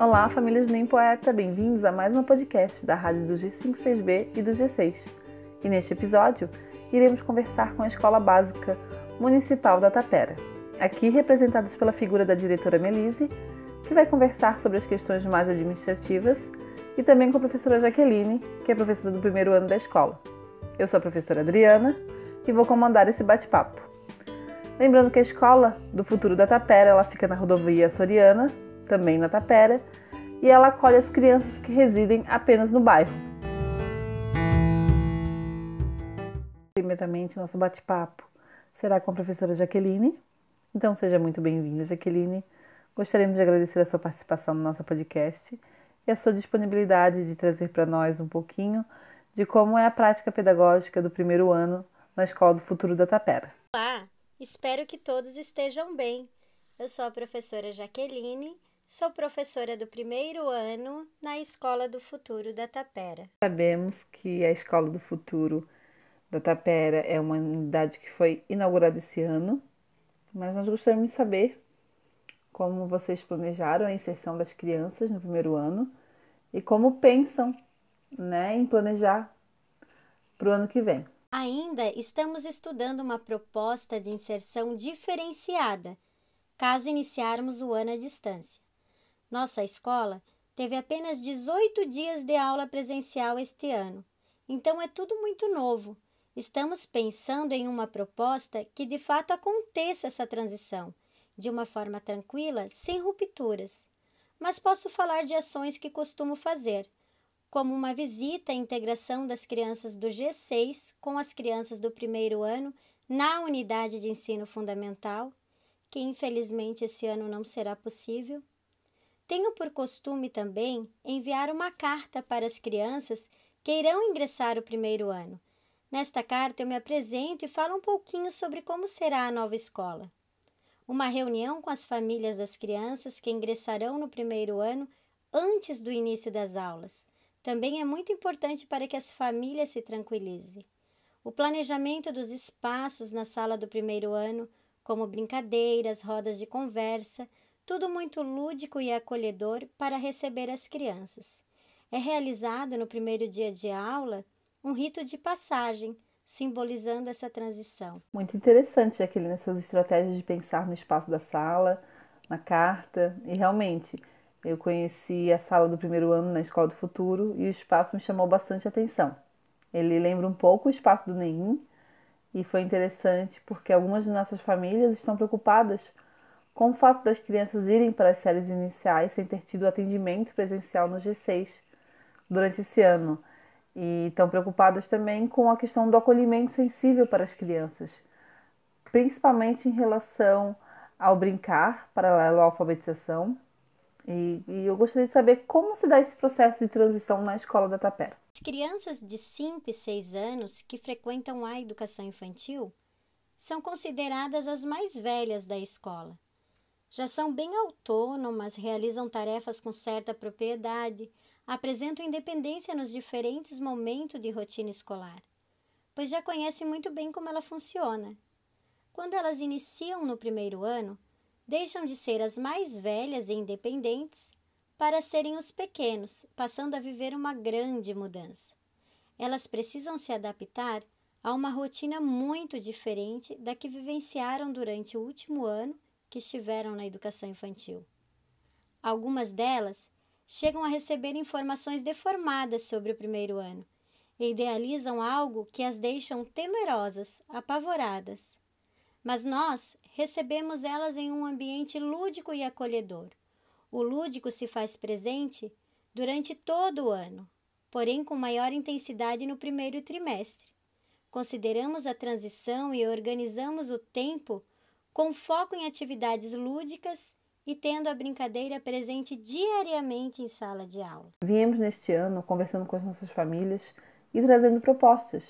Olá, famílias Nem Poeta, bem-vindos a mais um podcast da rádio do G56B e do G6. E neste episódio, iremos conversar com a Escola Básica Municipal da Tapera, aqui representadas pela figura da diretora Melise, que vai conversar sobre as questões mais administrativas, e também com a professora Jaqueline, que é professora do primeiro ano da escola. Eu sou a professora Adriana e vou comandar esse bate-papo. Lembrando que a Escola do Futuro da Tapera ela fica na rodovia Soriana, também na Tapera, e ela acolhe as crianças que residem apenas no bairro. Imediatamente, nosso bate-papo será com a professora Jaqueline. Então, seja muito bem-vinda, Jaqueline. Gostaríamos de agradecer a sua participação no nosso podcast e a sua disponibilidade de trazer para nós um pouquinho de como é a prática pedagógica do primeiro ano na Escola do Futuro da Tapera. Olá, espero que todos estejam bem. Eu sou a professora Jaqueline Sou professora do primeiro ano na Escola do Futuro da Tapera. Sabemos que a Escola do Futuro da Tapera é uma unidade que foi inaugurada esse ano, mas nós gostaríamos de saber como vocês planejaram a inserção das crianças no primeiro ano e como pensam né, em planejar para o ano que vem. Ainda estamos estudando uma proposta de inserção diferenciada, caso iniciarmos o ano à distância. Nossa escola teve apenas 18 dias de aula presencial este ano, então é tudo muito novo. Estamos pensando em uma proposta que de fato aconteça essa transição, de uma forma tranquila, sem rupturas. Mas posso falar de ações que costumo fazer, como uma visita e integração das crianças do G6 com as crianças do primeiro ano na unidade de ensino fundamental, que infelizmente esse ano não será possível tenho por costume também enviar uma carta para as crianças que irão ingressar o primeiro ano. Nesta carta eu me apresento e falo um pouquinho sobre como será a nova escola. Uma reunião com as famílias das crianças que ingressarão no primeiro ano antes do início das aulas. Também é muito importante para que as famílias se tranquilizem. O planejamento dos espaços na sala do primeiro ano, como brincadeiras, rodas de conversa, tudo muito lúdico e acolhedor para receber as crianças. É realizado no primeiro dia de aula um rito de passagem, simbolizando essa transição. Muito interessante, aquele nas suas estratégias de pensar no espaço da sala, na carta, e realmente eu conheci a sala do primeiro ano na Escola do Futuro e o espaço me chamou bastante atenção. Ele lembra um pouco o espaço do NEIM e foi interessante porque algumas de nossas famílias estão preocupadas com o fato das crianças irem para as séries iniciais sem ter tido atendimento presencial no G6 durante esse ano e estão preocupadas também com a questão do acolhimento sensível para as crianças, principalmente em relação ao brincar paralelo à alfabetização. E, e, eu gostaria de saber como se dá esse processo de transição na escola da Tapera. As crianças de 5 e 6 anos que frequentam a educação infantil são consideradas as mais velhas da escola já são bem autônomas, realizam tarefas com certa propriedade, apresentam independência nos diferentes momentos de rotina escolar, pois já conhecem muito bem como ela funciona. Quando elas iniciam no primeiro ano, deixam de ser as mais velhas e independentes para serem os pequenos, passando a viver uma grande mudança. Elas precisam se adaptar a uma rotina muito diferente da que vivenciaram durante o último ano que estiveram na educação infantil. Algumas delas chegam a receber informações deformadas sobre o primeiro ano e idealizam algo que as deixam temerosas, apavoradas. Mas nós recebemos elas em um ambiente lúdico e acolhedor. O lúdico se faz presente durante todo o ano, porém com maior intensidade no primeiro trimestre. Consideramos a transição e organizamos o tempo com foco em atividades lúdicas e tendo a brincadeira presente diariamente em sala de aula. Viemos neste ano conversando com as nossas famílias e trazendo propostas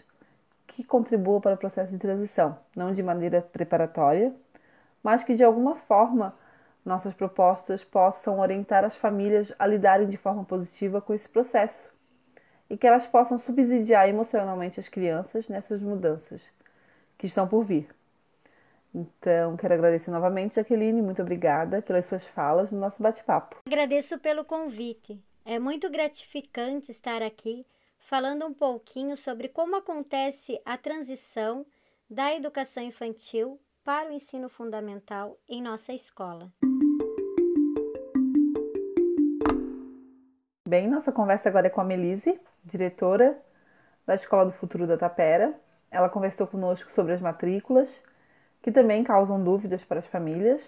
que contribuam para o processo de transição, não de maneira preparatória, mas que de alguma forma nossas propostas possam orientar as famílias a lidarem de forma positiva com esse processo e que elas possam subsidiar emocionalmente as crianças nessas mudanças que estão por vir. Então, quero agradecer novamente, Jaqueline, muito obrigada pelas suas falas no nosso bate-papo. Agradeço pelo convite. É muito gratificante estar aqui falando um pouquinho sobre como acontece a transição da educação infantil para o ensino fundamental em nossa escola. Bem, nossa conversa agora é com a Melise, diretora da Escola do Futuro da Tapera. Ela conversou conosco sobre as matrículas, que também causam dúvidas para as famílias.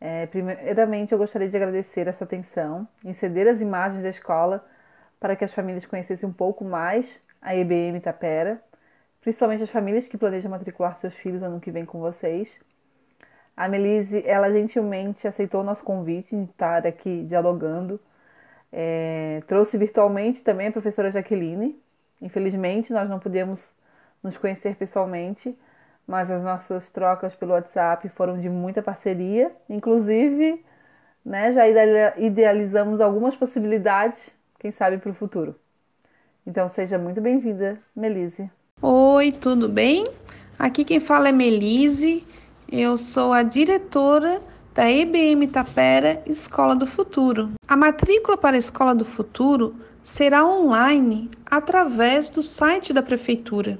É, primeiramente, eu gostaria de agradecer a sua atenção em ceder as imagens da escola para que as famílias conhecessem um pouco mais a EBM Tapera, principalmente as famílias que planejam matricular seus filhos ano que vem com vocês. A Melise, ela gentilmente aceitou o nosso convite de estar aqui dialogando é, trouxe virtualmente também a professora Jaqueline. Infelizmente, nós não pudemos nos conhecer pessoalmente, mas as nossas trocas pelo WhatsApp foram de muita parceria. Inclusive, né, já idealizamos algumas possibilidades, quem sabe, para o futuro. Então, seja muito bem-vinda, Melise. Oi, tudo bem? Aqui quem fala é Melise. Eu sou a diretora da EBM Tapera Escola do Futuro. A matrícula para a Escola do Futuro será online através do site da Prefeitura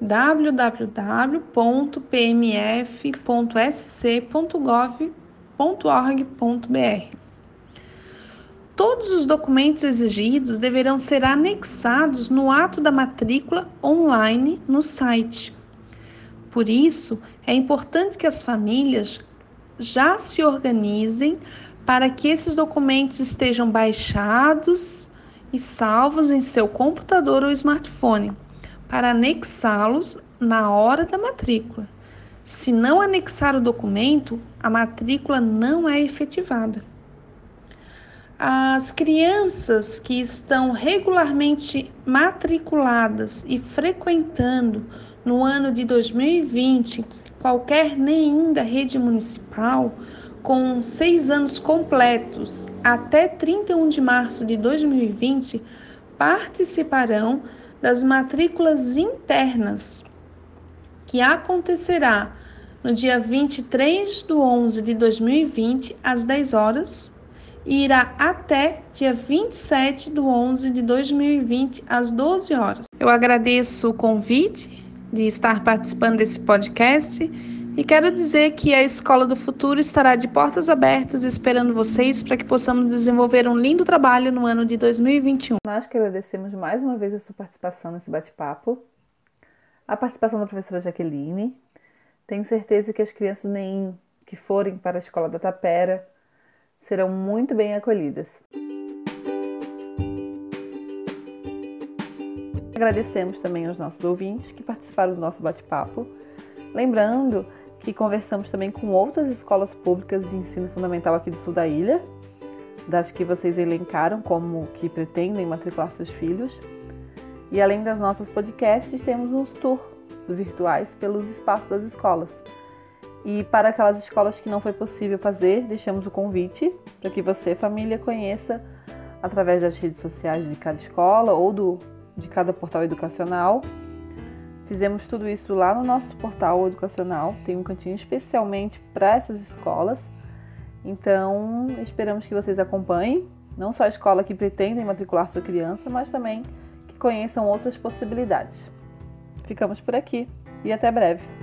www.pmf.sc.gov.org.br. Todos os documentos exigidos deverão ser anexados no ato da matrícula online no site. Por isso, é importante que as famílias já se organizem para que esses documentos estejam baixados e salvos em seu computador ou smartphone, para anexá-los na hora da matrícula. Se não anexar o documento, a matrícula não é efetivada. As crianças que estão regularmente matriculadas e frequentando no ano de 2020 qualquer NEM da rede municipal com seis anos completos até 31 de março de 2020 participarão das matrículas internas, que acontecerá no dia 23 de 11 de 2020, às 10 horas, e irá até dia 27 de 11 de 2020, às 12 horas. Eu agradeço o convite de estar participando desse podcast e quero dizer que a Escola do Futuro estará de portas abertas esperando vocês para que possamos desenvolver um lindo trabalho no ano de 2021. Nós que agradecemos mais uma vez a sua participação nesse bate-papo, a participação da professora Jaqueline. Tenho certeza que as crianças do NEM que forem para a Escola da Tapera serão muito bem acolhidas. Agradecemos também aos nossos ouvintes que participaram do nosso bate-papo. Lembrando que conversamos também com outras escolas públicas de ensino fundamental aqui do sul da ilha, das que vocês elencaram como que pretendem matricular seus filhos. E além das nossas podcasts, temos uns tours virtuais pelos espaços das escolas. E para aquelas escolas que não foi possível fazer, deixamos o convite para que você, família, conheça através das redes sociais de cada escola ou do de cada portal educacional. Fizemos tudo isso lá no nosso portal educacional, tem um cantinho especialmente para essas escolas. Então, esperamos que vocês acompanhem, não só a escola que pretendem matricular sua criança, mas também que conheçam outras possibilidades. Ficamos por aqui e até breve.